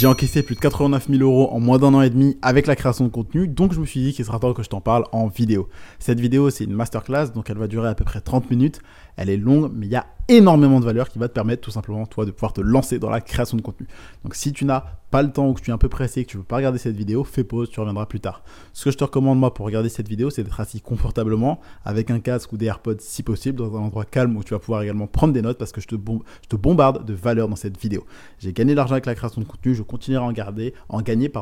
J'ai encaissé plus de 89 000 euros en moins d'un an et demi avec la création de contenu, donc je me suis dit qu'il sera temps que je t'en parle en vidéo. Cette vidéo, c'est une masterclass, donc elle va durer à peu près 30 minutes. Elle est longue, mais il y a énormément de valeur qui va te permettre tout simplement, toi, de pouvoir te lancer dans la création de contenu. Donc si tu n'as pas le temps ou que tu es un peu pressé et que tu ne veux pas regarder cette vidéo, fais pause, tu reviendras plus tard. Ce que je te recommande, moi, pour regarder cette vidéo, c'est d'être assis confortablement, avec un casque ou des AirPods si possible, dans un endroit calme où tu vas pouvoir également prendre des notes parce que je te, bombarde de valeur dans cette vidéo. J'ai gagné de l'argent avec la création de contenu, je continuerai à en gagner,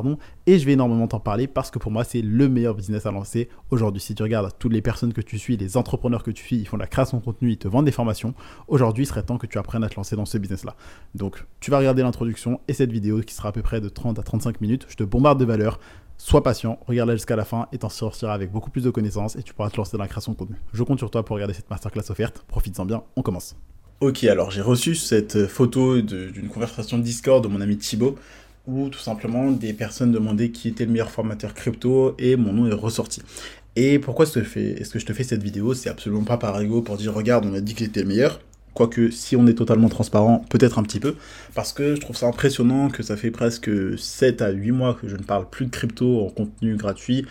et je vais énormément t'en parler parce que pour moi, c'est le meilleur business à lancer aujourd'hui. Si tu regardes toutes les personnes que tu suis, les entrepreneurs que tu suis, ils font de la création de contenu, vendent des formations. Aujourd'hui, il serait temps que tu apprennes à te lancer dans ce business-là. Donc, tu vas regarder l'introduction et cette vidéo qui sera à peu près de 30 à 35 minutes. Je te bombarde de valeur. Sois patient, regarde-la jusqu'à la fin et t'en sortiras avec beaucoup plus de connaissances et tu pourras te lancer dans la création de contenu. Je compte sur toi pour regarder cette masterclass offerte. Profites-en bien, on commence. Ok, alors j'ai reçu cette photo d'une conversation Discord de mon ami Thibaut où tout simplement des personnes demandaient qui était le meilleur formateur crypto et mon nom est ressorti. Et pourquoi est-ce que je te fais cette vidéo? C'est absolument pas par ego pour dire regarde, on a dit que j'étais le meilleur. Quoique, si on est totalement transparent, peut-être un petit peu. Parce que je trouve ça impressionnant que ça fait presque 7 à 8 mois que je ne parle plus de crypto en contenu gratuit.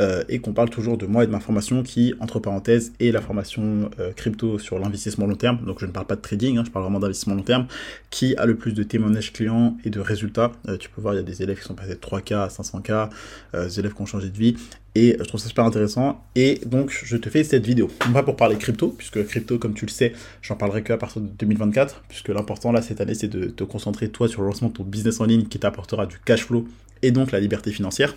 Euh, et qu'on parle toujours de moi et de ma formation qui, entre parenthèses, est la formation euh, crypto sur l'investissement long terme. Donc je ne parle pas de trading, hein, je parle vraiment d'investissement long terme, qui a le plus de témoignages clients et de résultats. Euh, tu peux voir, il y a des élèves qui sont passés de 3K à 500K, des élèves qui ont changé de vie. Et je trouve ça super intéressant. Et donc, je te fais cette vidéo. Non pas pour parler crypto, puisque crypto, comme tu le sais, j'en parlerai qu'à partir de 2024, puisque l'important là cette année, c'est de te concentrer toi sur le lancement de ton business en ligne qui t'apportera du cash flow et donc la liberté financière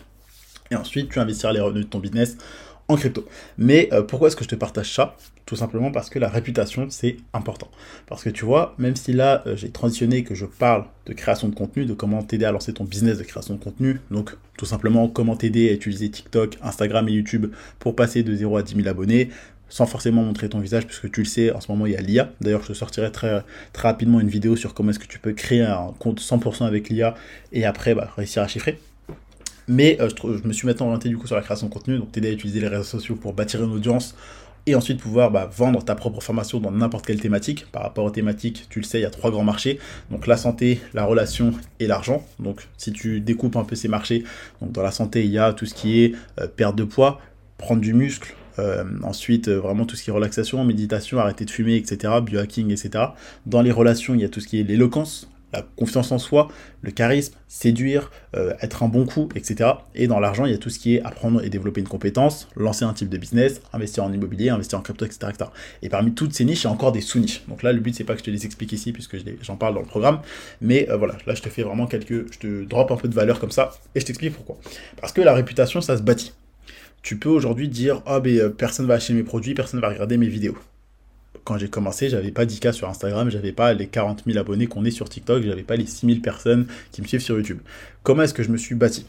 et ensuite tu investiras les revenus de ton business en crypto. Mais euh, pourquoi est-ce que je te partage ça? Tout simplement parce que la réputation, c'est important. Parce que tu vois, même si là, euh, j'ai transitionné que je parle de création de contenu, de comment t'aider à lancer ton business de création de contenu, donc tout simplement comment t'aider à utiliser TikTok, Instagram et YouTube pour passer de 0 à 10 000 abonnés, sans forcément montrer ton visage, puisque tu le sais, en ce moment il y a l'IA. D'ailleurs, je te sortirai très, très rapidement une vidéo sur comment est-ce que tu peux créer un compte 100% avec l'IA et après bah, réussir à chiffrer. Mais euh, je, me suis maintenant orienté du coup sur la création de contenu, donc t'aider à utiliser les réseaux sociaux pour bâtir une audience et ensuite pouvoir bah, vendre ta propre formation dans n'importe quelle thématique. Par rapport aux thématiques, tu le sais, il y a trois grands marchés. Donc la santé, la relation et l'argent. Donc si tu découpes un peu ces marchés, dans la santé, il y a tout ce qui est euh, perte de poids, prendre du muscle, euh, ensuite, vraiment tout ce qui est relaxation, méditation, arrêter de fumer, etc., biohacking, etc. Dans les relations, il y a tout ce qui est l'éloquence, la confiance en soi, le charisme, séduire, euh, être un bon coup, etc. Et dans l'argent, il y a tout ce qui est apprendre et développer une compétence, lancer un type de business, investir en immobilier, investir en crypto, etc. Et parmi toutes ces niches, il y a encore des sous-niches. Donc là, le but, c'est pas que je te les explique ici, puisque j'en parle dans le programme. Mais euh, voilà, là, je te fais vraiment quelques... Je te drop un peu de valeur comme ça, et je t'explique pourquoi. Parce que la réputation, ça se bâtit. Tu peux aujourd'hui dire, ah, ben, euh, personne va acheter mes produits, personne va regarder mes vidéos quand j'ai commencé, j'avais pas 10K sur Instagram, j'avais pas les 40 000 abonnés qu'on est sur TikTok, j'avais pas les 6 000 personnes qui me suivent sur YouTube. Comment est-ce que je me suis bâti?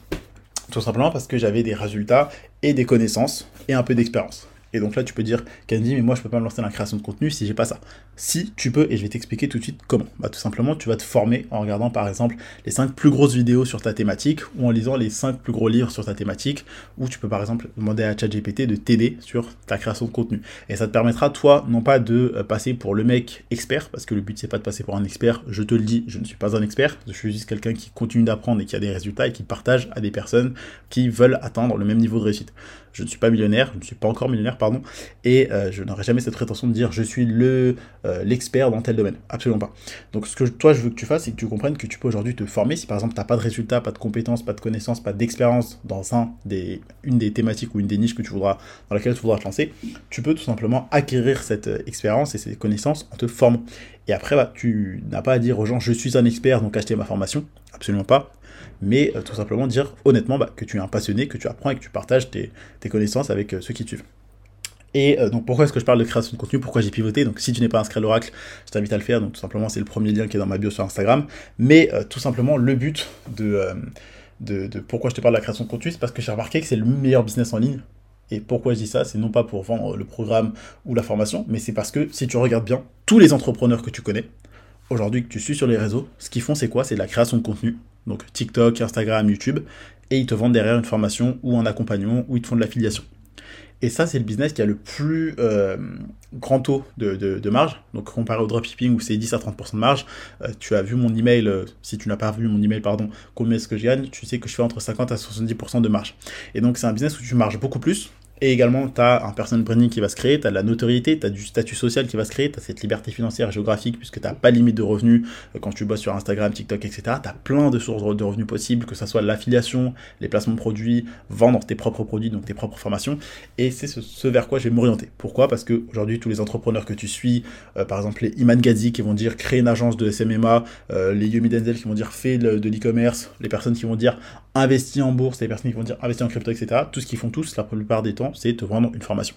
Tout simplement parce que j'avais des résultats et des connaissances et un peu d'expérience. Et donc là, tu peux dire, Candy, mais moi, je peux pas me lancer dans la création de contenu si j'ai pas ça. Si tu peux, et je vais t'expliquer tout de suite comment. Bah, tout simplement, tu vas te former en regardant, par exemple, les 5 plus grosses vidéos sur ta thématique ou en lisant les 5 plus gros livres sur ta thématique. Ou tu peux, par exemple, demander à ChatGPT de t'aider sur ta création de contenu. Et ça te permettra, toi, non pas de euh, passer pour le mec expert, parce que le but, c'est pas de passer pour un expert. Je te le dis, je ne suis pas un expert. Je suis juste quelqu'un qui continue d'apprendre et qui a des résultats et qui partage à des personnes qui veulent atteindre le même niveau de réussite. Je ne suis pas millionnaire, je ne suis pas encore millionnaire, pardon, et euh, je n'aurai jamais cette prétention de dire je suis euh, l'expert dans tel domaine. Absolument pas. Donc ce que toi je veux que tu fasses, c'est que tu comprennes que tu peux aujourd'hui te former. Si par exemple tu n'as pas de résultats, pas de compétences, pas de connaissances, pas d'expérience dans un des, une des thématiques ou une des niches que tu voudras, dans laquelle tu voudras te lancer, tu peux tout simplement acquérir cette euh, expérience et ces connaissances en te formant. Et après, bah, tu n'as pas à dire aux gens je suis un expert, donc achetez ma formation. Absolument pas mais euh, tout simplement dire honnêtement bah, que tu es un passionné, que tu apprends et que tu partages tes, connaissances avec euh, ceux qui suivent. Et euh, donc pourquoi est-ce que je parle de création de contenu? Pourquoi j'ai pivoté? Donc si tu n'es pas inscrit à l'oracle, je t'invite à le faire. Donc tout simplement c'est le premier lien qui est dans ma bio sur Instagram. Mais tout simplement le but de, de, de, pourquoi je te parle de la création de contenu, c'est parce que j'ai remarqué que c'est le meilleur business en ligne. Et pourquoi je dis ça? C'est non pas pour vendre le programme ou la formation, mais c'est parce que si tu regardes bien, tous les entrepreneurs que tu connais, aujourd'hui que tu suis sur les réseaux, ce qu'ils font c'est quoi? C'est de la création de contenu donc TikTok, Instagram, YouTube, et ils te vendent derrière une formation ou un accompagnement ou ils te font de l'affiliation. Et ça, c'est le business qui a le plus euh, grand taux de, marge. Donc, comparé au dropshipping où c'est 10 à 30% de marge, euh, tu as vu mon email, euh, si tu n'as pas vu mon email, pardon, combien est-ce que je gagne, tu sais que je fais entre 50 à 70% de marge. Et donc, c'est un business où tu marges beaucoup plus, et également, tu as un personal branding qui va se créer, tu as de la notoriété, tu as du statut social qui va se créer, tu as cette liberté financière et géographique puisque tu n'as pas limite de revenus euh, quand tu bosses sur Instagram, TikTok, etc. Tu as plein de sources de revenus possibles, que ce soit l'affiliation, les placements de produits, vendre tes propres produits, donc tes propres formations. Et c'est ce, vers quoi je vais m'orienter. Pourquoi? Parce qu'aujourd'hui, tous les entrepreneurs que tu suis, euh, par exemple les Iman Gazi qui vont dire créer une agence de SMMA, euh, les Yumi Denzel qui vont dire fais de l'e-commerce, les personnes qui vont dire investir en bourse, les personnes qui vont dire investir en crypto, etc. Tout ce qu'ils font tous, la plupart des temps, c'est te vendre une formation.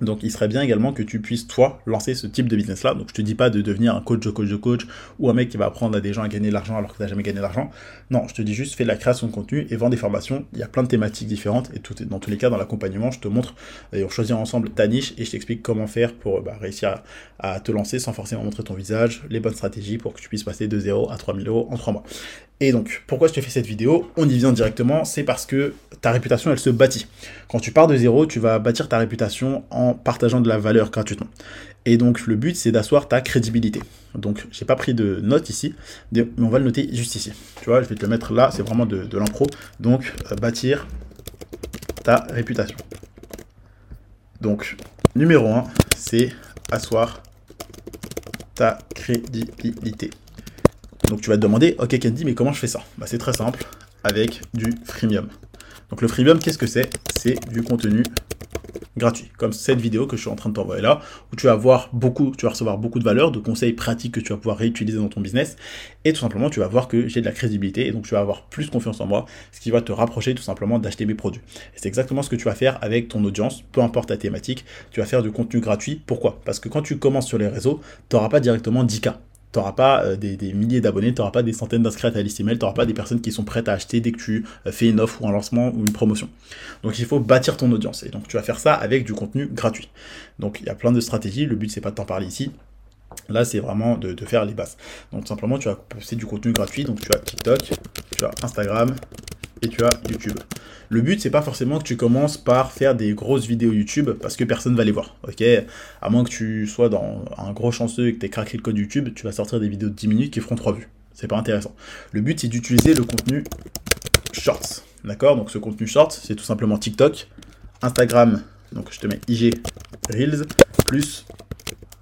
Donc il serait bien également que tu puisses, toi, lancer ce type de business-là. Donc je te dis pas de devenir un coach de coach de coach ou un mec qui va apprendre à des gens à gagner de l'argent alors que tu n'as jamais gagné d'argent. Non, je te dis juste fais de la création de contenu et vends des formations. Il y a plein de thématiques différentes et tout, dans tous les cas, dans l'accompagnement, je te montre et on choisit ensemble ta niche et je t'explique comment faire pour bah, réussir à, te lancer sans forcément montrer ton visage, les bonnes stratégies pour que tu puisses passer de 0 à 3000 euros en 3 mois. Et donc, pourquoi je te fais cette vidéo On y vient directement, c'est parce que ta réputation, elle se bâtit. Quand tu pars de zéro, tu vas bâtir ta réputation en partageant de la valeur gratuitement. Et donc, le but, c'est d'asseoir ta crédibilité. Donc, j'ai pas pris de note ici, mais on va le noter juste ici. Tu vois, je vais te le mettre là, c'est vraiment de, l'impro. Donc, euh, bâtir ta réputation. Donc, numéro 1, c'est asseoir ta crédibilité. Donc tu vas te demander, ok Candy, mais comment je fais ça? Bah, C'est très simple, avec du freemium. Donc le freemium, qu'est-ce que c'est? C'est du contenu gratuit, comme cette vidéo que je suis en train de t'envoyer là, où tu vas voir beaucoup, tu vas recevoir beaucoup de valeurs, de conseils pratiques que tu vas pouvoir réutiliser dans ton business, et tout simplement tu vas voir que j'ai de la crédibilité, et donc tu vas avoir plus confiance en moi, ce qui va te rapprocher tout simplement d'acheter mes produits. Et c'est exactement ce que tu vas faire avec ton audience, peu importe ta thématique, tu vas faire du contenu gratuit. Pourquoi? Parce que quand tu commences sur les réseaux, tu n'auras pas directement 10 n'auras pas euh, des, milliers d'abonnés, tu n'auras pas des centaines d'inscrits à ta liste email, tu n'auras pas des personnes qui sont prêtes à acheter dès que tu euh, fais une offre ou un lancement ou une promotion. Donc il faut bâtir ton audience. Et donc tu vas faire ça avec du contenu gratuit. Donc il y a plein de stratégies, le but c'est pas de t'en parler ici. Là, c'est vraiment de, de, faire les bases. Donc, simplement, tu vas poster du contenu gratuit. Donc, tu as TikTok, tu as Instagram, et tu as YouTube. Le but, c'est pas forcément que tu commences par faire des grosses vidéos YouTube parce que personne va les voir. Ok? À moins que tu sois dans un gros chanceux et que tu aies craqué le code YouTube, tu vas sortir des vidéos de 10 minutes qui feront 3 vues. C'est pas intéressant. Le but, c'est d'utiliser le contenu Shorts. D'accord? Donc ce contenu Shorts, c'est tout simplement TikTok, Instagram, donc je te mets IG Reels, plus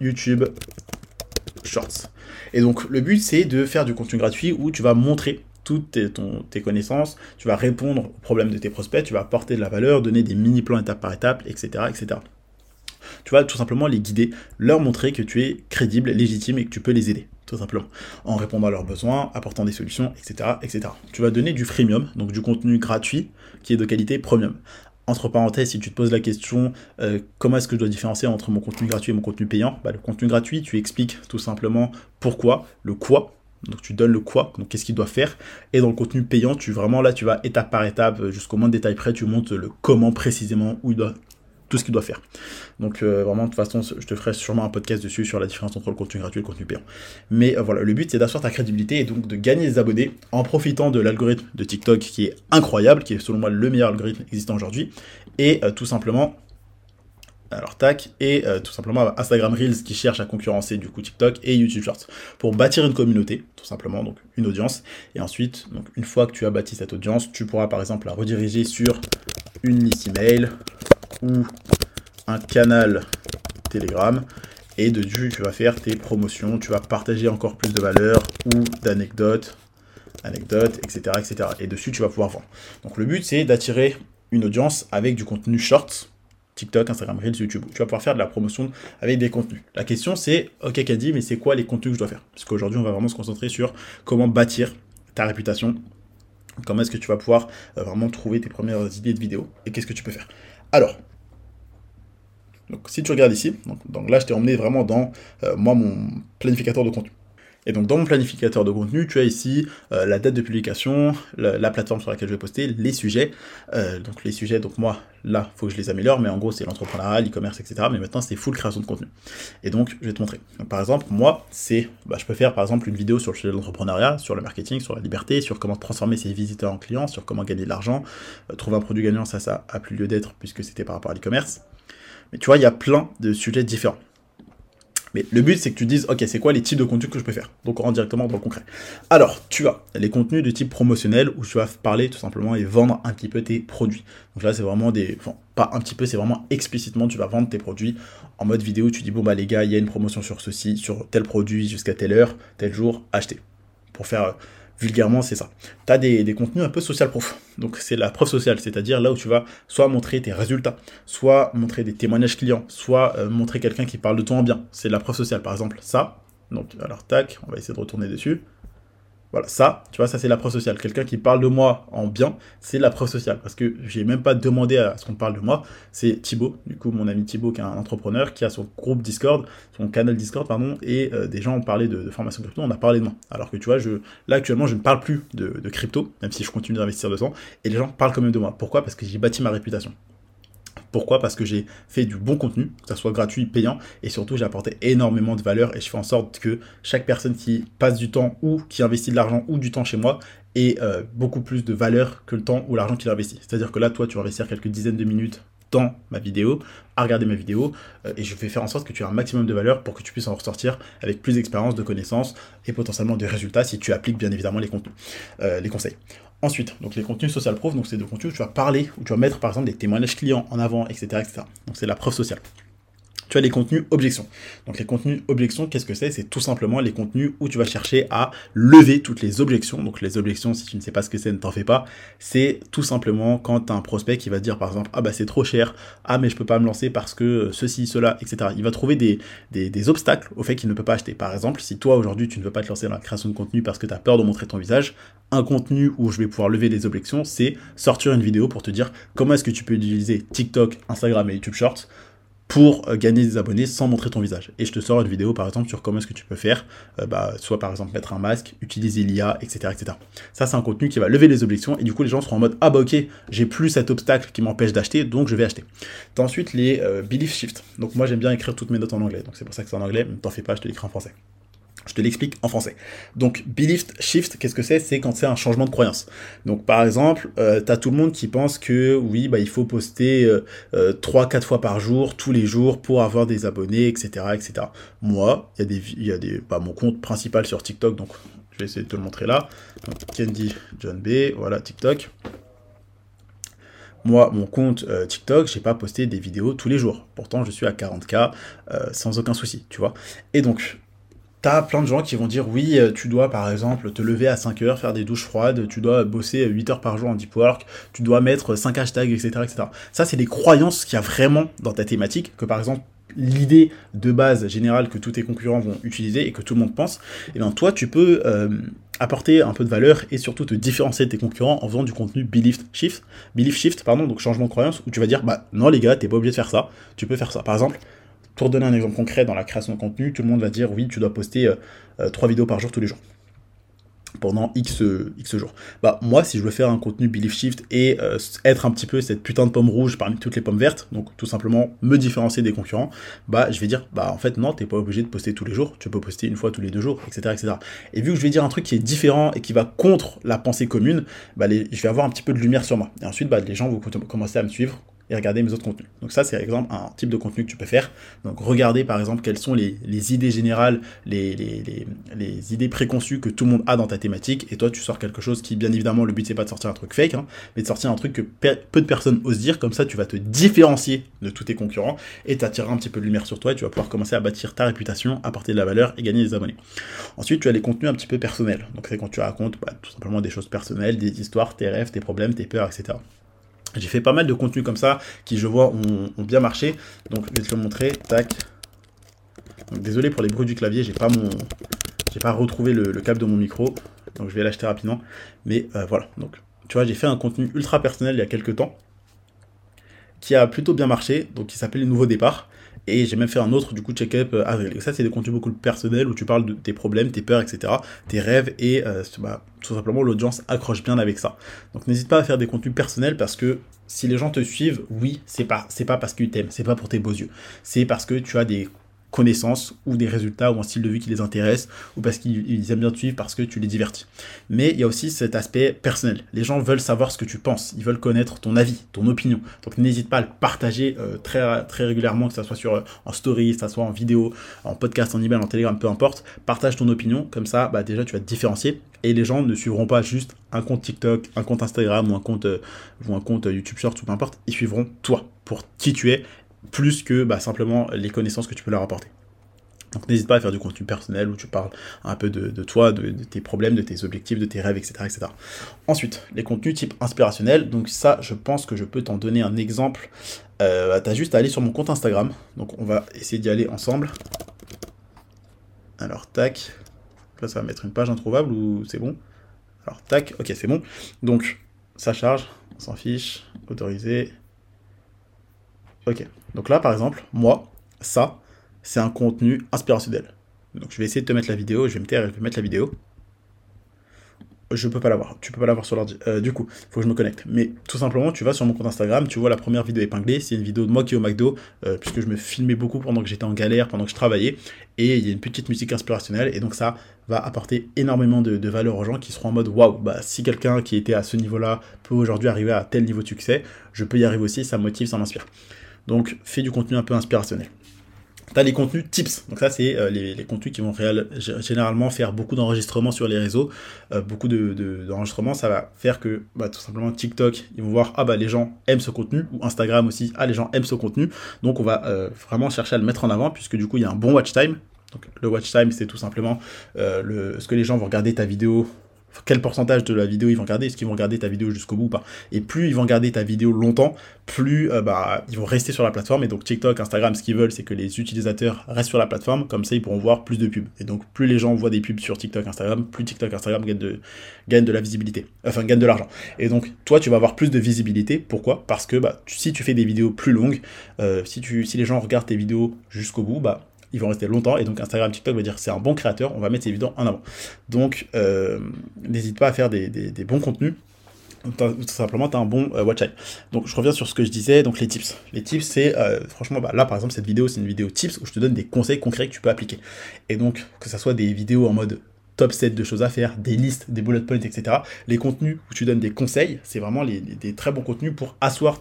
YouTube Shorts. Et donc le but, c'est de faire du contenu gratuit où tu vas montrer toutes tes, connaissances, tu vas répondre aux problèmes de tes prospects, tu vas apporter de la valeur, donner des mini-plans étape par étape, etc., etc. Tu vas tout simplement les guider, leur montrer que tu es crédible, légitime et que tu peux les aider, tout simplement, en répondant à leurs besoins, apportant des solutions, etc., etc. Tu vas donner du freemium, donc du contenu gratuit qui est de qualité premium. Entre parenthèses, si tu te poses la question euh, comment est-ce que je dois différencier entre mon contenu gratuit et mon contenu payant, bah, le contenu gratuit, tu expliques tout simplement pourquoi, le quoi, donc tu donnes le quoi, donc qu'est-ce qu'il doit faire. Et dans le contenu payant, tu vraiment là, tu vas étape par étape, euh, jusqu'au moins de détail près, tu montres le comment précisément, où il doit, tout ce qu'il doit faire. Donc euh, vraiment, de toute façon, je te ferai sûrement un podcast dessus sur la différence entre le contenu gratuit et le contenu payant. Mais euh, voilà, le but c'est d'asseoir ta crédibilité et donc de gagner des abonnés en profitant de l'algorithme de TikTok qui est incroyable, qui est selon moi le meilleur algorithme existant aujourd'hui. Et tout simplement alors tac, et euh, tout simplement Instagram Reels qui cherche à concurrencer du coup TikTok et YouTube Shorts pour bâtir une communauté, tout simplement, donc une audience. Et ensuite, donc une fois que tu as bâti cette audience, tu pourras par exemple la rediriger sur une liste email ou un canal Telegram. Et de dessus, tu vas faire tes promotions, tu vas partager encore plus de valeur ou d'anecdotes, anecdotes, etc., etc. Et dessus, tu vas pouvoir vendre. Donc le but, c'est d'attirer une audience avec du contenu short TikTok, Instagram Reels, YouTube. Tu vas pouvoir faire de la promotion avec des contenus. La question c'est, ok Caddy, mais c'est quoi les contenus que je dois faire? Parce qu'aujourd'hui, on va vraiment se concentrer sur comment bâtir ta réputation. Comment est-ce que tu vas pouvoir euh, vraiment trouver tes premières idées de vidéos et qu'est-ce que tu peux faire Alors, donc si tu regardes ici, donc, là je t'ai emmené vraiment dans euh, moi mon planificateur de contenu. Et donc dans mon planificateur de contenu, tu as ici euh, la date de publication, la, plateforme sur laquelle je vais poster, les sujets. Euh, donc les sujets, donc moi, là, faut que je les améliore, mais en gros c'est l'entrepreneuriat, l'e-commerce, etc. Mais maintenant c'est full création de contenu. Et donc je vais te montrer. par exemple, moi, c'est, bah, je peux faire par exemple une vidéo sur le sujet de l'entrepreneuriat, sur le marketing, sur la liberté, sur comment transformer ses visiteurs en clients, sur comment gagner de l'argent, euh, trouver un produit gagnant, ça, ça a plus lieu d'être puisque c'était par rapport à l'e-commerce. Mais tu vois, il y a plein de sujets différents. Mais le but, c'est que tu dises, ok, c'est quoi les types de contenus que je peux faire? Donc, on rentre directement dans le concret. Alors, tu as les contenus de type promotionnel où tu vas parler tout simplement et vendre un petit peu tes produits. Donc là, c'est vraiment des. Enfin, pas un petit peu, c'est vraiment explicitement, tu vas vendre tes produits en mode vidéo. Tu dis, bon, bah, les gars, il y a une promotion sur ceci, sur tel produit jusqu'à telle heure, tel jour, achetez. Pour faire vulgairement, c'est ça. Tu as des, contenus un peu social proof. Donc, c'est la preuve sociale, c'est-à-dire là où tu vas soit montrer tes résultats, soit montrer des témoignages clients, soit euh, montrer quelqu'un qui parle de toi en bien. C'est la preuve sociale, par exemple, ça. Donc, alors, tac, on va essayer de retourner dessus. Voilà, ça, tu vois, ça c'est la preuve sociale. Quelqu'un qui parle de moi en bien, c'est la preuve sociale. Parce que j'ai même pas demandé à ce qu'on parle de moi. C'est Thibaut, du coup, mon ami Thibaut, qui est un entrepreneur, qui a son groupe Discord, son canal Discord, pardon, et euh, des gens ont parlé de, formation crypto, on a parlé de moi. Alors que tu vois, je, là actuellement, je ne parle plus de, de crypto, même si je continue d'investir dedans, et les gens parlent quand même de moi. Pourquoi? Parce que j'ai bâti ma réputation. Pourquoi? Parce que j'ai fait du bon contenu, que ça soit gratuit, payant, et surtout j'ai apporté énormément de valeur et je fais en sorte que chaque personne qui passe du temps ou qui investit de l'argent ou du temps chez moi ait euh, beaucoup plus de valeur que le temps ou l'argent qu'il investit. C'est-à-dire que là, toi, tu vas investir quelques dizaines de minutes dans ma vidéo, à regarder ma vidéo, euh, et je vais faire en sorte que tu aies un maximum de valeur pour que tu puisses en ressortir avec plus d'expérience, de connaissances et potentiellement des résultats si tu appliques bien évidemment les contenus, euh, les conseils. Ensuite, donc les contenus social proof, donc c'est de contenus où tu vas parler, où tu vas mettre par exemple des témoignages clients en avant, etc. etc. Donc c'est la preuve sociale tu as les contenus objections. Donc les contenus objections, qu'est-ce que c'est? C'est tout simplement les contenus où tu vas chercher à lever toutes les objections. Donc les objections, si tu ne sais pas ce que c'est, ne t'en fais pas. C'est tout simplement quand tu as un prospect qui va dire par exemple, ah bah c'est trop cher, ah mais je peux pas me lancer parce que ceci, cela, etc. Il va trouver des, des, obstacles au fait qu'il ne peut pas acheter. Par exemple, si toi aujourd'hui tu ne veux pas te lancer dans la création de contenu parce que tu as peur de montrer ton visage, un contenu où je vais pouvoir lever des objections, c'est sortir une vidéo pour te dire comment est-ce que tu peux utiliser TikTok, Instagram et YouTube Shorts pour euh, gagner des abonnés sans montrer ton visage. Et je te sors une vidéo par exemple sur comment est-ce que tu peux faire, euh, bah, soit par exemple mettre un masque, utiliser l'IA, etc., etc. Ça c'est un contenu qui va lever les objections et du coup les gens seront en mode ah bah ok j'ai plus cet obstacle qui m'empêche d'acheter donc je vais acheter. T'as ensuite les euh, belief shift. Donc moi j'aime bien écrire toutes mes notes en anglais donc c'est pour ça que c'est en anglais t'en fais pas je te l'écris en français. Je te l'explique en français. Donc, belief shift, qu'est-ce que c'est? C'est quand c'est un changement de croyance. Donc, par exemple, euh, tu as tout le monde qui pense que oui, bah, il faut poster euh, euh, 3-4 fois par jour, tous les jours, pour avoir des abonnés, etc. etc. Moi, il y a des, y a des bah, mon compte principal sur TikTok, donc je vais essayer de te le montrer là. Donc, Candy John B, voilà, TikTok. Moi, mon compte euh, TikTok, j'ai pas posté des vidéos tous les jours. Pourtant, je suis à 40K sans aucun souci, tu vois. Et donc, T'as plein de gens qui vont dire oui, euh, tu dois par exemple te lever à 5 heures, faire des douches froides, tu dois bosser 8 heures par jour en deep work, tu dois mettre 5 hashtags, etc. etc. Ça, c'est des croyances qu'il y a vraiment dans ta thématique, que par exemple, l'idée de base générale que tous tes concurrents vont utiliser et que tout le monde pense, et eh bien toi, tu peux euh, apporter un peu de valeur et surtout te différencier de tes concurrents en faisant du contenu belief shift, belief shift, pardon, donc changement de croyance, où tu vas dire, bah non les gars, t'es pas obligé de faire ça, tu peux faire ça. Par exemple, pour donner un exemple concret dans la création de contenu, tout le monde va dire oui, tu dois poster euh, euh, trois 3 vidéos par jour tous les jours pendant X, X jours. Bah moi si je veux faire un contenu belief shift et euh, être un petit peu cette putain de pomme rouge parmi toutes les pommes vertes, donc tout simplement me différencier des concurrents, bah je vais dire bah en fait non t'es pas obligé de poster tous les jours, tu peux poster une fois tous les deux jours, etc. etc. Et vu que je vais dire un truc qui est différent et qui va contre la pensée commune, bah je vais avoir un petit peu de lumière sur moi. Et ensuite bah les gens vont commencer à me suivre, et regarder mes autres contenus. Donc ça, c'est par exemple un type de contenu que tu peux faire. Donc regarder par exemple quelles sont les, idées générales, les, les, idées préconçues que tout le monde a dans ta thématique, et toi tu sors quelque chose qui, bien évidemment, le but c'est pas de sortir un truc fake, hein, mais de sortir un truc que peu de personnes osent dire, comme ça tu vas te différencier de tous tes concurrents, et t'attireras un petit peu de lumière sur toi, et tu vas pouvoir commencer à bâtir ta réputation, apporter de la valeur et gagner des abonnés. Ensuite, tu as les contenus un petit peu personnels. Donc c'est quand tu racontes bah, tout simplement des choses personnelles, des histoires, tes rêves, tes problèmes, tes peurs, etc. J'ai fait pas mal de contenus comme ça qui, je vois, ont, bien marché. Donc, je vais te le montrer. Tac. désolé pour les bruits du clavier, j'ai pas mon, j'ai pas retrouvé le, câble de mon micro. Donc, je vais l'acheter rapidement. Mais euh, voilà. Donc, tu vois, j'ai fait un contenu ultra personnel il y a quelques temps qui a plutôt bien marché. Donc, qui s'appelle le nouveau départ. Et j'ai même fait un autre, du coup, check-up euh, avril. Et ça, c'est des contenus beaucoup plus personnels où tu parles de tes problèmes, tes peurs, etc., tes rêves, et euh, bah, tout simplement, l'audience accroche bien avec ça. Donc, n'hésite pas à faire des contenus personnels parce que si les gens te suivent, oui, c'est pas, c'est pas parce qu'ils t'aiment, c'est pas pour tes beaux yeux. C'est parce que tu as des connaissances ou des résultats ou un style de vie qui les intéresse ou parce qu'ils aiment bien te suivre parce que tu les divertis. Mais il y a aussi cet aspect personnel. Les gens veulent savoir ce que tu penses, ils veulent connaître ton avis, ton opinion. Donc n'hésite pas à le partager euh, très, très régulièrement, que ce soit sur, euh, en story, que ce soit en vidéo, en podcast, en email, en telegram, peu importe. Partage ton opinion, comme ça bah, déjà tu vas te différencier et les gens ne suivront pas juste un compte TikTok, un compte Instagram ou un compte, euh, ou un compte YouTube Shorts ou peu importe, ils suivront toi pour qui tu es plus que bah, simplement les connaissances que tu peux leur apporter. Donc n'hésite pas à faire du contenu personnel où tu parles un peu de, toi, de, tes problèmes, de tes objectifs, de tes rêves, etc.. Ensuite, les contenus type inspirationnel. Donc ça, je pense que je peux t'en donner un exemple. Euh, tu as juste à aller sur mon compte Instagram. Donc on va essayer d'y aller ensemble. Alors tac. Là, ça va mettre une page introuvable ou c'est bon? Alors tac, ok, c'est bon. Donc ça charge, on s'en fiche, autorisé. Ok. Donc là, par exemple, moi, ça, c'est un contenu inspirationnel. Donc je vais essayer de te mettre la vidéo, je vais me taire et je vais mettre la vidéo. Je peux pas l'avoir, tu peux pas l'avoir sur l'ordi. Euh, du coup, faut que je me connecte. Mais tout simplement, tu vas sur mon compte Instagram, tu vois la première vidéo épinglée, c'est une vidéo de moi qui est au McDo, euh, puisque je me filmais beaucoup pendant que j'étais en galère, pendant que je travaillais, et il y a une petite musique inspirationnelle, et donc ça va apporter énormément de, valeur aux gens qui seront en mode waouh, bah si quelqu'un qui était à ce niveau-là peut aujourd'hui arriver à tel niveau de succès, je peux y arriver aussi, ça me motive, ça m'inspire. Donc fais du contenu un peu inspirationnel. Tu as les contenus tips. Donc ça, c'est euh, les, contenus qui vont généralement faire beaucoup d'enregistrements sur les réseaux. Euh, beaucoup d'enregistrements, de, ça va faire que bah, tout simplement TikTok, ils vont voir, ah bah les gens aiment ce contenu, ou Instagram aussi, ah les gens aiment ce contenu. Donc on va euh, vraiment chercher à le mettre en avant, puisque du coup, il y a un bon watch time. Donc le watch time, c'est tout simplement le, ce que les gens vont regarder ta vidéo quel pourcentage de la vidéo ils vont regarder, est-ce qu'ils vont regarder ta vidéo jusqu'au bout ou pas. Et plus ils vont regarder ta vidéo longtemps, plus euh, bah, ils vont rester sur la plateforme. Et donc TikTok, Instagram, ce qu'ils veulent, c'est que les utilisateurs restent sur la plateforme, comme ça ils pourront voir plus de pubs. Et donc plus les gens voient des pubs sur TikTok, Instagram, plus TikTok, Instagram gagnent de, la visibilité, enfin gagnent de l'argent. Et donc toi, tu vas avoir plus de visibilité. Pourquoi? Parce que bah, si tu fais des vidéos plus longues, euh, si, si les gens regardent tes vidéos jusqu'au bout, bah ils vont rester longtemps. Et donc Instagram, TikTok va dire c'est un bon créateur, on va mettre ses vidéos en avant. Donc euh, n'hésite pas à faire des, bons contenus. Tout simplement, tu as un bon euh, watch time. Donc, je reviens sur ce que je disais. Donc, les tips. Les tips, c'est euh, franchement, bah, là, par exemple, cette vidéo, c'est une vidéo tips où je te donne des conseils concrets que tu peux appliquer. Et donc, que ça soit des vidéos en mode top 7 de choses à faire, des listes, des bullet points, etc. Les contenus où tu donnes des conseils, c'est vraiment des très bons contenus pour asseoir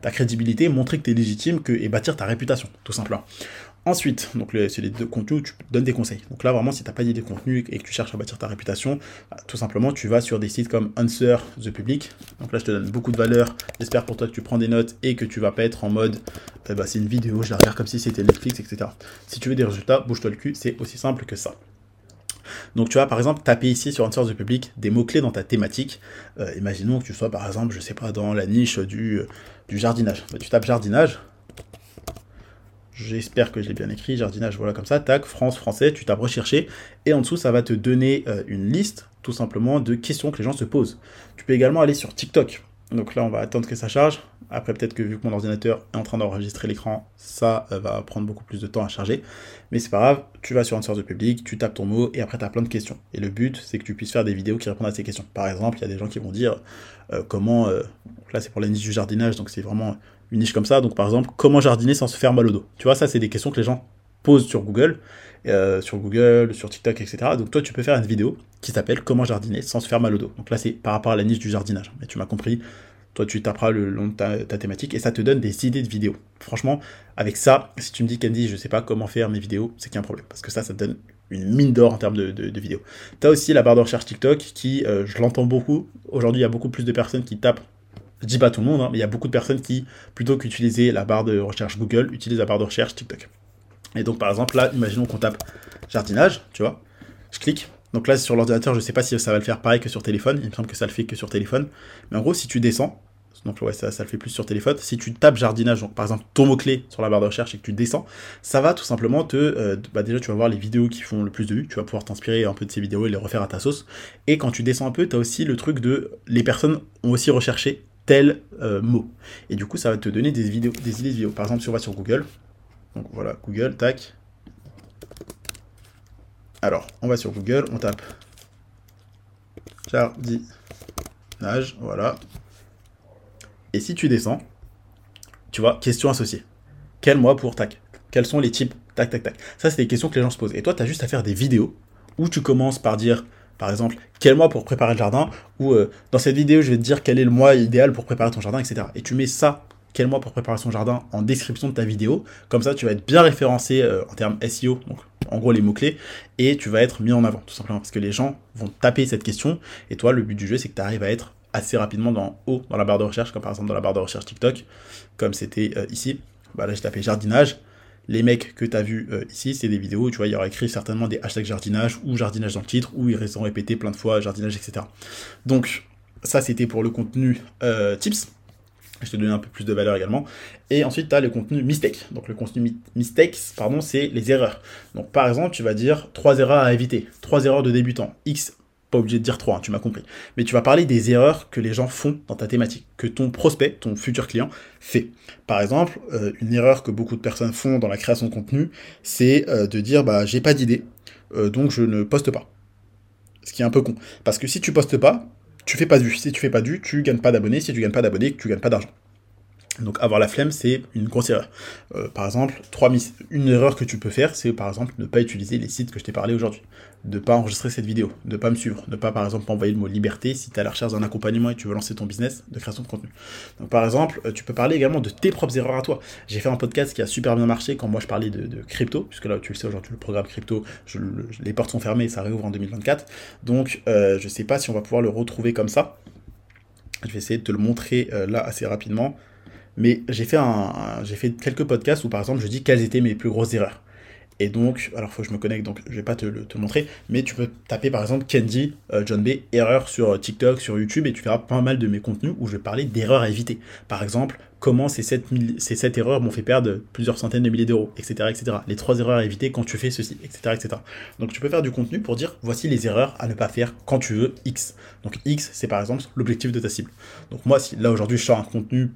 ta crédibilité, montrer que tu es légitime que, et bâtir ta réputation, tout simplement. Ensuite, donc c'est les deux contenus où tu donnes des conseils. Donc là, vraiment, si tu n'as pas d'idée de contenu et que tu cherches à bâtir ta réputation, bah, tout simplement, tu vas sur des sites comme Answer the Public. Donc là, je te donne beaucoup de valeur. J'espère pour toi que tu prends des notes et que tu vas pas être en mode, eh ben, c'est une vidéo, je la regarde comme si c'était Netflix, etc. Si tu veux des résultats, bouge-toi le cul, c'est aussi simple que ça. Donc tu vas par exemple taper ici sur Answer the Public des mots-clés dans ta thématique. Euh, imaginons que tu sois par exemple, je sais pas, dans la niche du, jardinage. Bah, tu tapes jardinage, J'espère que je l'ai bien écrit, jardinage, voilà comme ça, tac, France, français, tu tapes rechercher, et en dessous, ça va te donner euh, une liste, tout simplement, de questions que les gens se posent. Tu peux également aller sur TikTok. Donc là, on va attendre que ça charge. Après, peut-être que vu que mon ordinateur est en train d'enregistrer l'écran, ça euh, va prendre beaucoup plus de temps à charger. Mais c'est pas grave, tu vas sur une source de public, tu tapes ton mot, et après, tu as plein de questions. Et le but, c'est que tu puisses faire des vidéos qui répondent à ces questions. Par exemple, il y a des gens qui vont dire euh, comment... là, c'est pour la du jardinage, donc c'est vraiment une niche comme ça. Donc par exemple, comment jardiner sans se faire mal au dos? Tu vois, ça c'est des questions que les gens posent sur Google, euh, sur Google, sur TikTok, etc. Donc toi tu peux faire une vidéo qui s'appelle comment jardiner sans se faire mal au dos. Donc là c'est par rapport à la niche du jardinage. Mais tu m'as compris. Toi, tu taperas le long de ta, thématique et ça te donne des idées de vidéos. Franchement, avec ça, si tu me dis, Candy, je sais pas comment faire mes vidéos, c'est qu'il y a un problème. Parce que ça, ça te donne une mine d'or en termes de, vidéos. Tu as aussi la barre de recherche TikTok qui, euh, je l'entends beaucoup. Aujourd'hui, il y a beaucoup plus de personnes qui tapent je dis pas tout le monde, hein, mais il y a beaucoup de personnes qui, plutôt qu'utiliser la barre de recherche Google, utilisent la barre de recherche TikTok. Et donc, par exemple, là, imaginons qu'on tape jardinage, tu vois, je clique. Donc là, sur l'ordinateur, je sais pas si ça va le faire pareil que sur téléphone. Il me semble que ça le fait que sur téléphone. Mais en gros, si tu descends, donc ouais, ça, ça le fait plus sur téléphone. Si tu tapes jardinage, par exemple ton mot-clé sur la barre de recherche et que tu descends, ça va tout simplement te. Euh, bah déjà, tu vas voir les vidéos qui font le plus de vues, tu vas pouvoir t'inspirer un peu de ces vidéos et les refaire à ta sauce. Et quand tu descends un peu, tu as aussi le truc de. Les personnes ont aussi recherché tel euh, mot. Et du coup, ça va te donner des, vidéos, des idées de vidéos. Par exemple, si on va sur Google, Donc voilà, Google, tac. Alors, on va sur Google, on tape jardinage, voilà. Et si tu descends, tu vois, question associée. Quel mois pour tac Quels sont les types Tac, tac, tac. Ça, c'est des questions que les gens se posent. Et toi, tu as juste à faire des vidéos où tu commences par dire, par exemple, quel mois pour préparer le jardin, ou euh, dans cette vidéo, je vais te dire quel est le mois idéal pour préparer ton jardin, etc. Et tu mets ça, quel mois pour préparer son jardin, en description de ta vidéo. Comme ça, tu vas être bien référencé euh, en termes SEO, donc en gros les mots-clés, et tu vas être mis en avant, tout simplement, parce que les gens vont taper cette question, et toi, le but du jeu, c'est que tu arrives à être assez rapidement dans haut dans la barre de recherche, comme par exemple dans la barre de recherche TikTok, comme c'était euh, ici. Bah là, j'ai tapé jardinage. Les mecs que tu as vus euh, ici, c'est des vidéos où tu vois, il y aura écrit certainement des hashtags jardinage ou jardinage dans le titre, ou ils resteront répétés plein de fois jardinage, etc. Donc, ça, c'était pour le contenu euh, tips. Je te donne un peu plus de valeur également. Et ensuite, tu as le contenu mistake. Donc, le contenu mistakes, pardon, c'est les erreurs. Donc, par exemple, tu vas dire trois erreurs à éviter, trois erreurs de débutant, X pas obligé de dire 3, hein, tu m'as compris. Mais tu vas parler des erreurs que les gens font dans ta thématique, que ton prospect, ton futur client, fait. Par exemple, euh, une erreur que beaucoup de personnes font dans la création de contenu, c'est euh, de dire bah j'ai pas d'idée, euh, donc je ne poste pas. Ce qui est un peu con. Parce que si tu postes pas, tu fais pas de. Si tu fais pas de vue, tu gagnes pas d'abonnés. Si tu gagnes pas d'abonnés, tu gagnes pas d'argent. Donc avoir la flemme, c'est une grosse erreur. Euh, par exemple, une erreur que tu peux faire, c'est par exemple ne pas utiliser les sites que je t'ai parlé aujourd'hui, de pas enregistrer cette vidéo, de pas me suivre, de pas par exemple envoyer le mot liberté si tu as la recherche d'un accompagnement et tu veux lancer ton business de création de contenu. Donc par exemple, euh, tu peux parler également de tes propres erreurs à toi. J'ai fait un podcast qui a super bien marché quand moi je parlais de, crypto, puisque là tu le sais aujourd'hui le programme crypto, les portes sont fermées et ça réouvre en 2024. Donc euh, je sais pas si on va pouvoir le retrouver comme ça. Je vais essayer de te le montrer là assez rapidement. Mais j'ai fait, quelques podcasts où, par exemple, je dis quelles étaient mes plus grosses erreurs. Et donc, alors faut que je me connecte, donc je vais pas te le montrer, mais tu peux taper par exemple Candy, euh, John B, erreur sur TikTok, sur YouTube, et tu verras pas mal de mes contenus où je vais parler d'erreurs à éviter. Par exemple, comment ces 7, ces 7 erreurs m'ont fait perdre plusieurs centaines de milliers d'euros, etc., etc. Les 3 erreurs à éviter quand tu fais ceci, etc., etc. Donc tu peux faire du contenu pour dire voici les erreurs à ne pas faire quand tu veux X. Donc X, c'est par exemple l'objectif de ta cible. Donc moi, là aujourd'hui je sors un contenu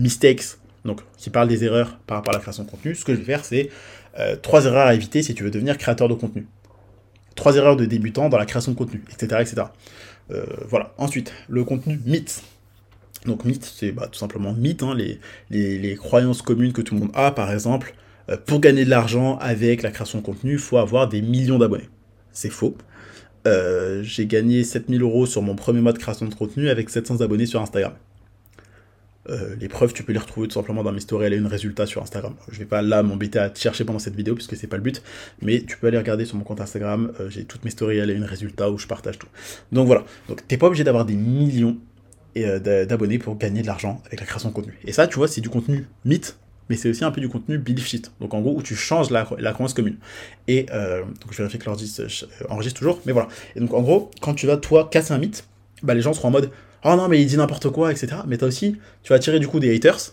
mistakes, donc qui parle des erreurs par rapport à la création de contenu, ce que je vais faire, c'est euh, trois erreurs à éviter si tu veux devenir créateur de contenu. Trois erreurs de débutant dans la création de contenu, etc. etc. Euh, voilà. Ensuite, le contenu mythe. Donc mythe, c'est bah, tout simplement mythe, hein, les, les, croyances communes que tout le monde a, par exemple, euh, pour gagner de l'argent avec la création de contenu, il faut avoir des millions d'abonnés. C'est faux. J'ai gagné 7000 euros sur mon premier mois de création de contenu avec 700 abonnés sur Instagram. Euh, les preuves, tu peux les retrouver tout simplement dans mes stories, a une résultat sur Instagram. Je vais pas là m'embêter à te chercher pendant cette vidéo puisque c'est pas le but, mais tu peux aller regarder sur mon compte Instagram, euh, j'ai toutes mes stories, a une résultat où je partage tout. Donc voilà, donc t'es pas obligé d'avoir des millions euh, d'abonnés pour gagner de l'argent avec la création de contenu. Et ça, tu vois, c'est du contenu mythe, mais c'est aussi un peu du contenu belief shit. Donc en gros, où tu changes la, la commune. Et donc je vérifie que l'ordi enregistre toujours, mais voilà. Et donc en gros, quand tu vas toi casser un mythe, bah, les gens seront en mode oh non, mais il dit n'importe quoi, etc. Mais t'as aussi, tu vas attirer du coup des haters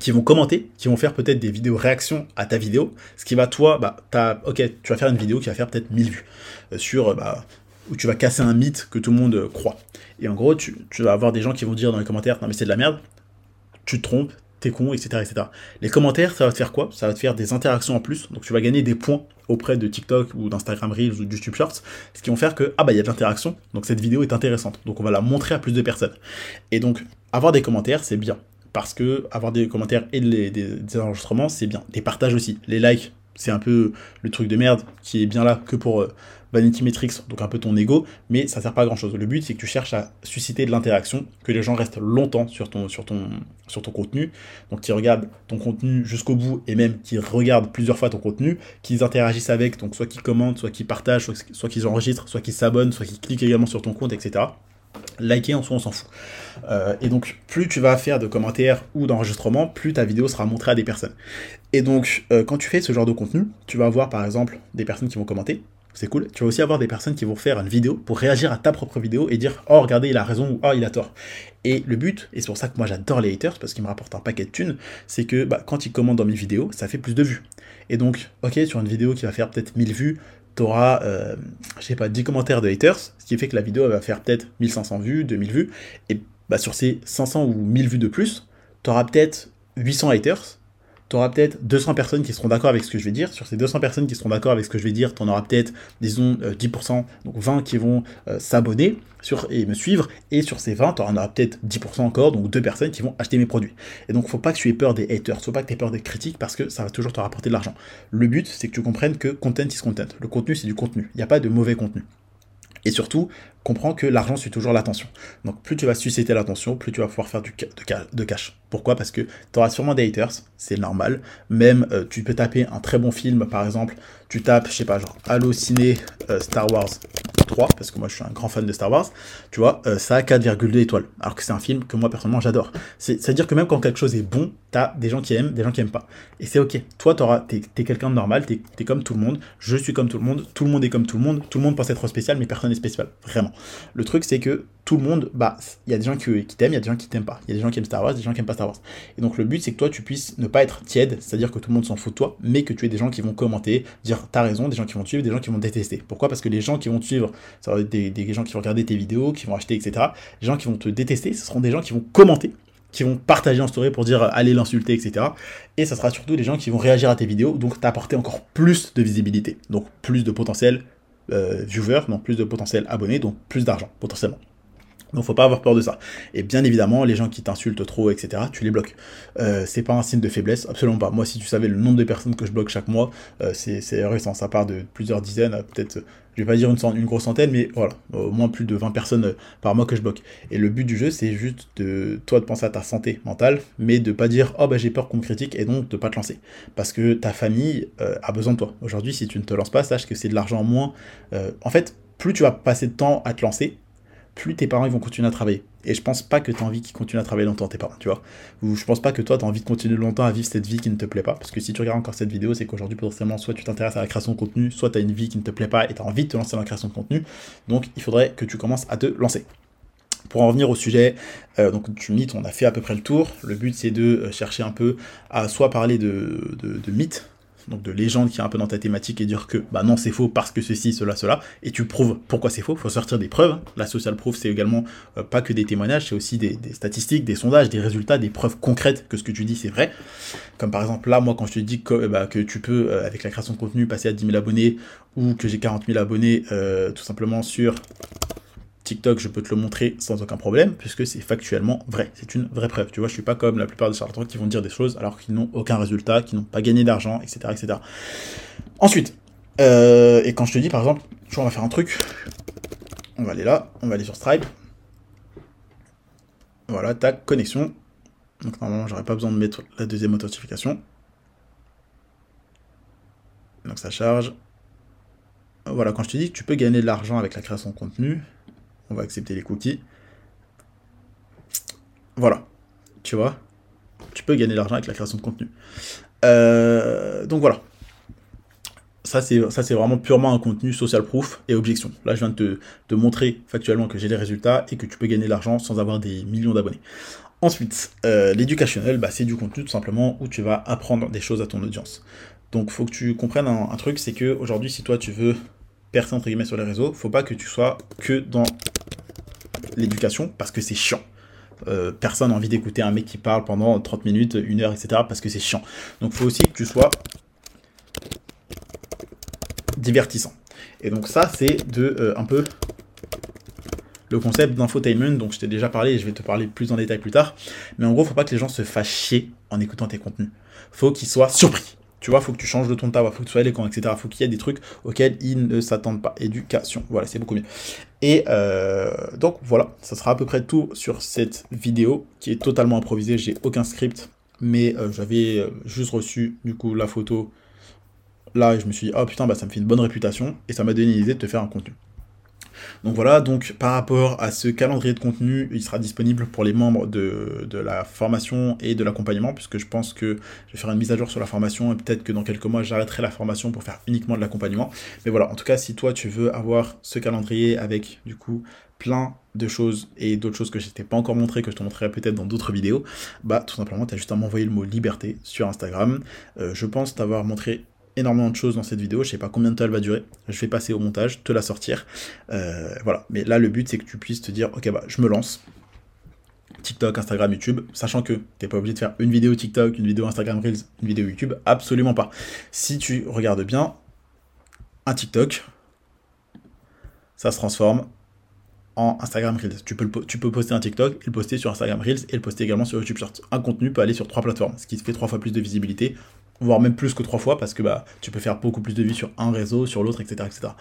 qui vont commenter, qui vont faire peut-être des vidéos réactions à ta vidéo, ce qui va, toi, bah, t'as, ok, tu vas faire une vidéo qui va faire peut-être 1000 vues, euh, sur, euh, bah, où tu vas casser un mythe que tout le monde croit. Et en gros, tu, tu vas avoir des gens qui vont dire dans les commentaires, non mais c'est de la merde, tu te trompes, t'es con, etc., etc. Les commentaires, ça va te faire quoi? Ça va te faire des interactions en plus, donc tu vas gagner des points auprès de TikTok ou d'Instagram Reels ou du YouTube Shorts, ce qui vont faire que, ah bah il y a de l'interaction, donc cette vidéo est intéressante, donc on va la montrer à plus de personnes. Et donc, avoir des commentaires, c'est bien, parce que avoir des commentaires et des enregistrements, c'est bien. Des partages aussi, les likes, c'est un peu le truc de merde qui est bien là que pour euh, Vanity Metrics, donc un peu ton ego, mais ça sert pas à grand chose. Le but, c'est que tu cherches à susciter de l'interaction, que les gens restent longtemps sur ton, sur ton, sur ton contenu, donc qu'ils regardent ton contenu jusqu'au bout et même qu'ils regardent plusieurs fois ton contenu, qu'ils interagissent avec, donc soit qu'ils commentent, soit qu'ils partagent, soit, qu'ils enregistrent, soit qu'ils s'abonnent, soit qu'ils cliquent également sur ton compte, etc liker en soi on s'en fout. Euh, et donc plus tu vas faire de commentaires ou d'enregistrements, plus ta vidéo sera montrée à des personnes. Et donc euh, quand tu fais ce genre de contenu, tu vas avoir par exemple des personnes qui vont commenter, c'est cool. Tu vas aussi avoir des personnes qui vont faire une vidéo pour réagir à ta propre vidéo et dire oh regardez il a raison ou oh il a tort. Et le but, et c'est pour ça que moi j'adore les haters parce qu'ils me rapportent un paquet de thunes, c'est que bah, quand ils commentent dans mes vidéos, ça fait plus de vues. Et donc, ok, sur une vidéo qui va faire peut-être 1000 vues, tu auras, euh, pas, 10 commentaires de haters, ce qui fait que la vidéo va faire peut-être 1500 vues, 2000 vues, et bah, sur ces 500 ou 1000 vues de plus, tu auras peut-être 800 haters, tu auras peut-être 200 personnes qui seront d'accord avec ce que je vais dire. Sur ces 200 personnes qui seront d'accord avec ce que je vais dire, tu en auras peut-être, disons, 10%, donc 20 qui vont s'abonner sur, et me suivre. Et sur ces 20, tu en auras peut-être 10% encore, donc deux personnes qui vont acheter mes produits. Et donc, faut pas que tu aies peur des haters, faut pas que tu aies peur des critiques parce que ça va toujours te rapporter de l'argent. Le but, c'est que tu comprennes que content is content. Le contenu, c'est du contenu. Il n'y a pas de mauvais contenu. Et surtout, comprends que l'argent suit toujours l'attention. Donc plus tu vas susciter l'attention, plus tu vas pouvoir faire du de cash. Pourquoi? Parce que tu auras sûrement des haters, c'est normal. Même euh, tu peux taper un très bon film, par exemple, tu tapes, je sais pas, genre Ciné euh, Star Wars 3, parce que moi je suis un grand fan de Star Wars, tu vois, euh, ça a 4,2 étoiles. Alors que c'est un film que moi personnellement j'adore. C'est-à-dire que même quand quelque chose est bon, t'as des gens qui aiment, des gens qui aiment pas. Et c'est ok. Toi, t'es es, quelqu'un de normal, t'es es comme tout le monde, je suis comme tout le monde, tout le monde est comme tout le monde, tout le monde pense être spécial, mais personne n'est spécial. Vraiment. Le truc, c'est que tout le monde, bah, il y a des gens qui, t'aiment, il y a des gens qui t'aiment pas. Il y a des gens qui aiment Star Wars, des gens qui aiment pas Star Wars. Et donc le but, c'est que toi, tu puisses ne pas être tiède, c'est-à-dire que tout le monde s'en fout de toi, mais que tu aies des gens qui vont commenter, dire t'as raison, des gens qui vont te suivre, des gens qui vont te détester. Pourquoi Parce que les gens qui vont te suivre, ça va être des, gens qui vont regarder tes vidéos, qui vont acheter, etc. Les gens qui vont te détester, ce seront des gens qui vont commenter, qui vont partager en story pour dire allez l'insulter, etc. Et ça sera surtout des gens qui vont réagir à tes vidéos, donc t'apporter encore plus de visibilité, donc plus de potentiel euh, viewers, donc plus de potentiel abonnés, donc plus d'argent potentiellement. Donc faut pas avoir peur de ça. Et bien évidemment, les gens qui t'insultent trop, etc., tu les bloques. Euh, c'est pas un signe de faiblesse, absolument pas. Moi, si tu savais le nombre de personnes que je bloque chaque mois, euh, c'est récent. Ça part de plusieurs dizaines, peut-être, je vais pas dire une, grosse centaine, mais voilà, au moins plus de 20 personnes euh, par mois que je bloque. Et le but du jeu, c'est juste de toi de penser à ta santé mentale, mais de pas dire oh bah j'ai peur qu'on me critique et donc de pas te lancer. Parce que ta famille a besoin de toi. Aujourd'hui, si tu ne te lances pas, sache que c'est de l'argent en moins. en fait, plus tu vas passer de temps à te lancer, plus tes parents vont continuer à travailler. Et je pense pas que tu as envie qu'ils continuent à travailler longtemps, tes parents, tu vois. Ou je pense pas que toi, tu as envie de continuer longtemps à vivre cette vie qui ne te plaît pas. Parce que si tu regardes encore cette vidéo, c'est qu'aujourd'hui, potentiellement, soit tu t'intéresses à la création de contenu, soit tu as une vie qui ne te plaît pas et tu as envie de te lancer dans la création de contenu. Donc, il faudrait que tu commences à te lancer. Pour en revenir au sujet, euh, donc du mythe, on a fait à peu près le tour. Le but, c'est de euh, chercher un peu à soit parler de, de, de mythes, donc de légende qui est un peu dans ta thématique et dire que bah non c'est faux parce que ceci, cela, cela, et tu prouves pourquoi c'est faux, il faut sortir des preuves. La social proof c'est également euh, pas que des témoignages, c'est aussi des, statistiques, des sondages, des résultats, des preuves concrètes que ce que tu dis c'est vrai. Comme par exemple là, moi quand je te dis que, bah, que tu peux euh, avec la création de contenu passer à 10 000 abonnés ou que j'ai 40 000 abonnés euh, tout simplement sur TikTok, je peux te le montrer sans aucun problème, puisque c'est factuellement vrai. C'est une vraie preuve. Tu vois, je suis pas comme la plupart des charlatans qui vont dire des choses alors qu'ils n'ont aucun résultat, qui n'ont pas gagné d'argent, etc., etc. Ensuite, euh, et quand je te dis par exemple, tu vois, on va faire un truc, on va aller là, on va aller sur Stripe. Voilà, ta connexion. Donc normalement, j'aurais pas besoin de mettre la deuxième authentification. Donc ça charge. Voilà, quand je te dis que tu peux gagner de l'argent avec la création de contenu, on va accepter les cookies. Voilà. Tu vois Tu peux gagner de l'argent avec la création de contenu. Euh, donc voilà. Ça c'est, ça, c'est vraiment purement un contenu social proof et objection. Là, je viens de te, montrer factuellement que j'ai les résultats et que tu peux gagner de l'argent sans avoir des millions d'abonnés. Ensuite, euh, l'éducationnel, bah, c'est du contenu tout simplement où tu vas apprendre des choses à ton audience. Donc, faut que tu comprennes un, un truc, c'est que aujourd'hui, si toi tu veux percer entre guillemets sur les réseaux, faut pas que tu sois que dans l'éducation parce que c'est chiant. Euh, personne n'a envie d'écouter un mec qui parle pendant 30 minutes, une heure, etc. parce que c'est chiant. Donc faut aussi que tu sois divertissant. Et donc ça, c'est de euh, un peu le concept d'infotainment, donc je t'ai déjà parlé je vais te parler plus en détail plus tard. Mais en gros, faut pas que les gens se fassent chier en écoutant tes contenus. Faut qu'ils soient surpris. Tu vois, faut que tu changes de ton ta faut que tu sois éloquent, etc. Faut qu'il y ait des trucs auxquels ils ne s'attendent pas. Éducation, voilà, c'est beaucoup mieux. Et euh, donc voilà, ça sera à peu près tout sur cette vidéo qui est totalement improvisée. J'ai aucun script, mais euh, j'avais euh, juste reçu du coup la photo là je me suis dit, oh putain, bah ça me fait une bonne réputation et ça m'a donné l'idée de te faire un contenu. Donc voilà, donc par rapport à ce calendrier de contenu, il sera disponible pour les membres de, la formation et de l'accompagnement, puisque je pense que je vais faire une mise à jour sur la formation et peut-être que dans quelques mois j'arrêterai la formation pour faire uniquement de l'accompagnement. Mais voilà, en tout cas, si toi tu veux avoir ce calendrier avec du coup plein de choses et d'autres choses que je t'ai pas encore montré, que je te montrerai peut-être dans d'autres vidéos, bah tout simplement, tu as juste à m'envoyer le mot liberté sur Instagram. Euh, je pense t'avoir montré énormément de choses dans cette vidéo, je sais pas combien de temps elle va durer, je vais passer au montage, te la sortir, euh, voilà, mais là le but c'est que tu puisses te dire, ok bah je me lance, TikTok, Instagram, YouTube, sachant que tu n'es pas obligé de faire une vidéo TikTok, une vidéo Instagram Reels, une vidéo YouTube, absolument pas. Si tu regardes bien, un TikTok, ça se transforme en Instagram Reels. Tu peux, tu peux poster un TikTok, le poster sur Instagram Reels et le poster également sur YouTube Shorts. Un contenu peut aller sur trois plateformes, ce qui fait trois fois plus de visibilité, voire même plus que trois fois, parce que bah, tu peux faire beaucoup plus de vues sur un réseau, sur l'autre, etc., etc.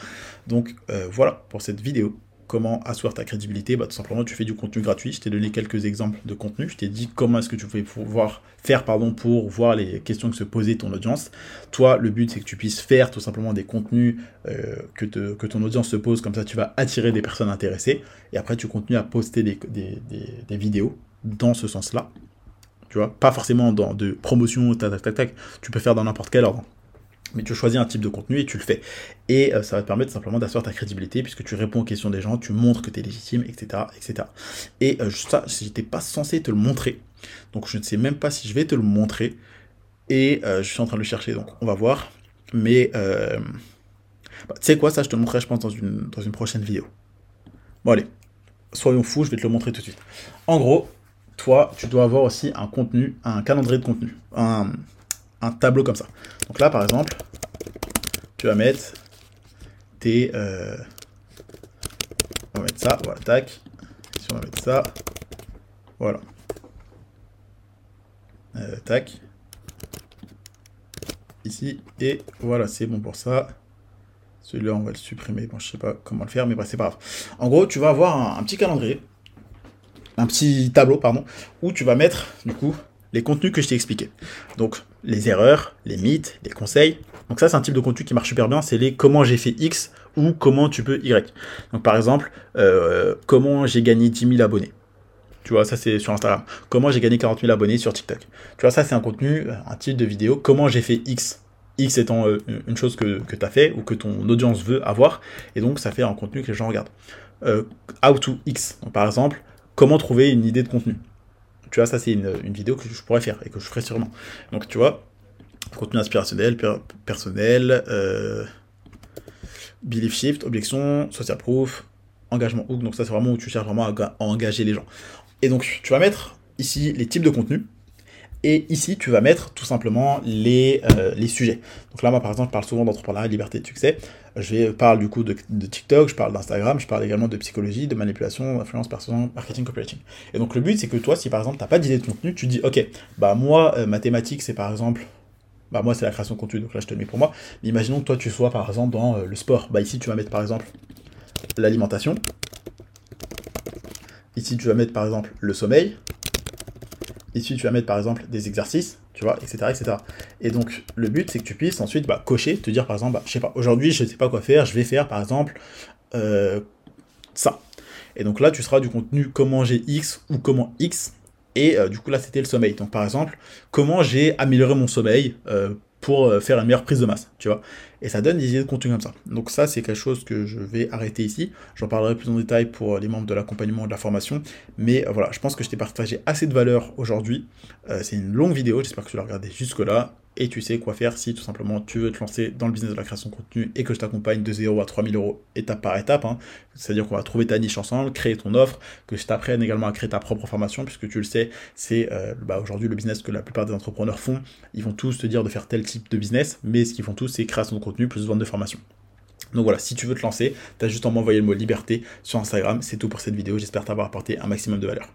Donc euh, voilà pour cette vidéo comment asseoir ta crédibilité? Bah, Tout simplement, tu fais du contenu gratuit. Je t'ai donné quelques exemples de contenu. Je t'ai dit comment est-ce que tu pouvais pouvoir faire pardon, pour voir les questions que se posait ton audience. Toi, le but, c'est que tu puisses faire tout simplement des contenus euh, que, ton audience se pose. Comme ça, tu vas attirer des personnes intéressées. Et après, tu continues à poster des, vidéos dans ce sens-là. Tu vois, pas forcément dans de promotion, tac, tac, tac, tac. Tu peux faire dans n'importe quel ordre mais tu choisis un type de contenu et tu le fais. Et euh, ça va te permettre simplement d'asseoir ta crédibilité puisque tu réponds aux questions des gens, tu montres que tu es légitime, etc. etc. Et euh, ça, j'étais pas censé te le montrer. Donc je ne sais même pas si je vais te le montrer. Et euh, je suis en train de le chercher, donc on va voir. Mais bah, tu sais quoi, ça je te le montrerai je pense dans une, dans une prochaine vidéo. Bon allez, soyons fous, je vais te le montrer tout de suite. En gros, toi, tu dois avoir aussi un contenu, un calendrier de contenu. Un, tableau comme ça. Donc là, par exemple, tu vas mettre tes... Euh, on va mettre ça, voilà, tac. Si on va mettre ça, voilà. Euh, tac. Ici, et voilà, c'est bon pour ça. Celui-là, on va le supprimer. Bon, je sais pas comment le faire, mais bref, c'est pas grave. En gros, tu vas avoir un petit calendrier, un petit tableau, pardon, où tu vas mettre, du coup, les contenus que je t'ai expliqués. Donc, les erreurs, les mythes, les conseils. Donc ça, c'est un type de contenu qui marche super bien, c'est les comment j'ai fait X ou comment tu peux Y. Donc par exemple, euh, comment j'ai gagné 10 000 abonnés. Tu vois, ça c'est sur Instagram. Comment j'ai gagné 40 000 abonnés sur TikTok. Tu vois, ça c'est un contenu, un type de vidéo. Comment j'ai fait X. X étant euh, une chose que, tu as fait ou que ton audience veut avoir. Et donc ça fait un contenu que les gens regardent. Euh, how to X. Par exemple, comment trouver une idée de contenu. Tu vois, ça c'est une, vidéo que je pourrais faire et que je ferai sûrement. Donc tu vois, contenu inspirationnel, personnel, euh, belief shift, objection, social proof, engagement hook. Donc ça c'est vraiment où tu cherches vraiment à, engager les gens. Et donc tu vas mettre ici les types de contenus. Et ici, tu vas mettre tout simplement les, euh, les sujets. Donc là, moi, par exemple, je parle souvent d'entrepreneuriat, liberté de succès. Je parle du coup de, TikTok, je parle d'Instagram, je parle également de psychologie, de manipulation, d'influence personnelle, marketing, copywriting. Et donc le but, c'est que toi, si par exemple, tu n'as pas d'idée de contenu, tu dis, ok, bah moi, euh, mathématiques, c'est par exemple bah moi c'est la création de contenu, donc là je te le mets pour moi. Mais imaginons que toi tu sois par exemple dans euh, le sport. Bah ici tu vas mettre par exemple l'alimentation. Ici tu vas mettre par exemple le sommeil. Ici, tu vas mettre par exemple des exercices, tu vois, etc. etc. Et donc, le but, c'est que tu puisses ensuite bah, cocher, te dire par exemple, bah, je sais pas, aujourd'hui, je ne sais pas quoi faire, je vais faire par exemple euh, ça. Et donc là, tu seras du contenu comment j'ai X ou comment X. Et euh, du coup, là, c'était le sommeil. Donc, par exemple, comment j'ai amélioré mon sommeil euh, pour euh, faire une meilleure prise de masse, tu vois. Et ça donne des idées de contenu comme ça. Donc ça, c'est quelque chose que je vais arrêter ici. J'en parlerai plus en détail pour les membres de l'accompagnement de la formation. Mais euh, voilà, je pense que je t'ai partagé assez de valeur aujourd'hui. Euh, c'est une longue vidéo, j'espère que tu l'as regardé jusque-là et tu sais quoi faire si tout simplement tu veux te lancer dans le business de la création de contenu et que je t'accompagne de 0 à 3000 euros étape par étape. Hein. C'est-à-dire qu'on va trouver ta niche ensemble, créer ton offre, que je t'apprenne également à créer ta propre formation, puisque tu le sais, c'est euh, bah, aujourd'hui le business que la plupart des entrepreneurs font. Ils vont tous te dire de faire tel type de business, mais ce qu'ils font tous, c'est création de contenu plus vente de formation. Donc voilà, si tu veux te lancer, tu as juste à m'envoyer le mot liberté sur Instagram. C'est tout pour cette vidéo. J'espère t'avoir apporté un maximum de valeur.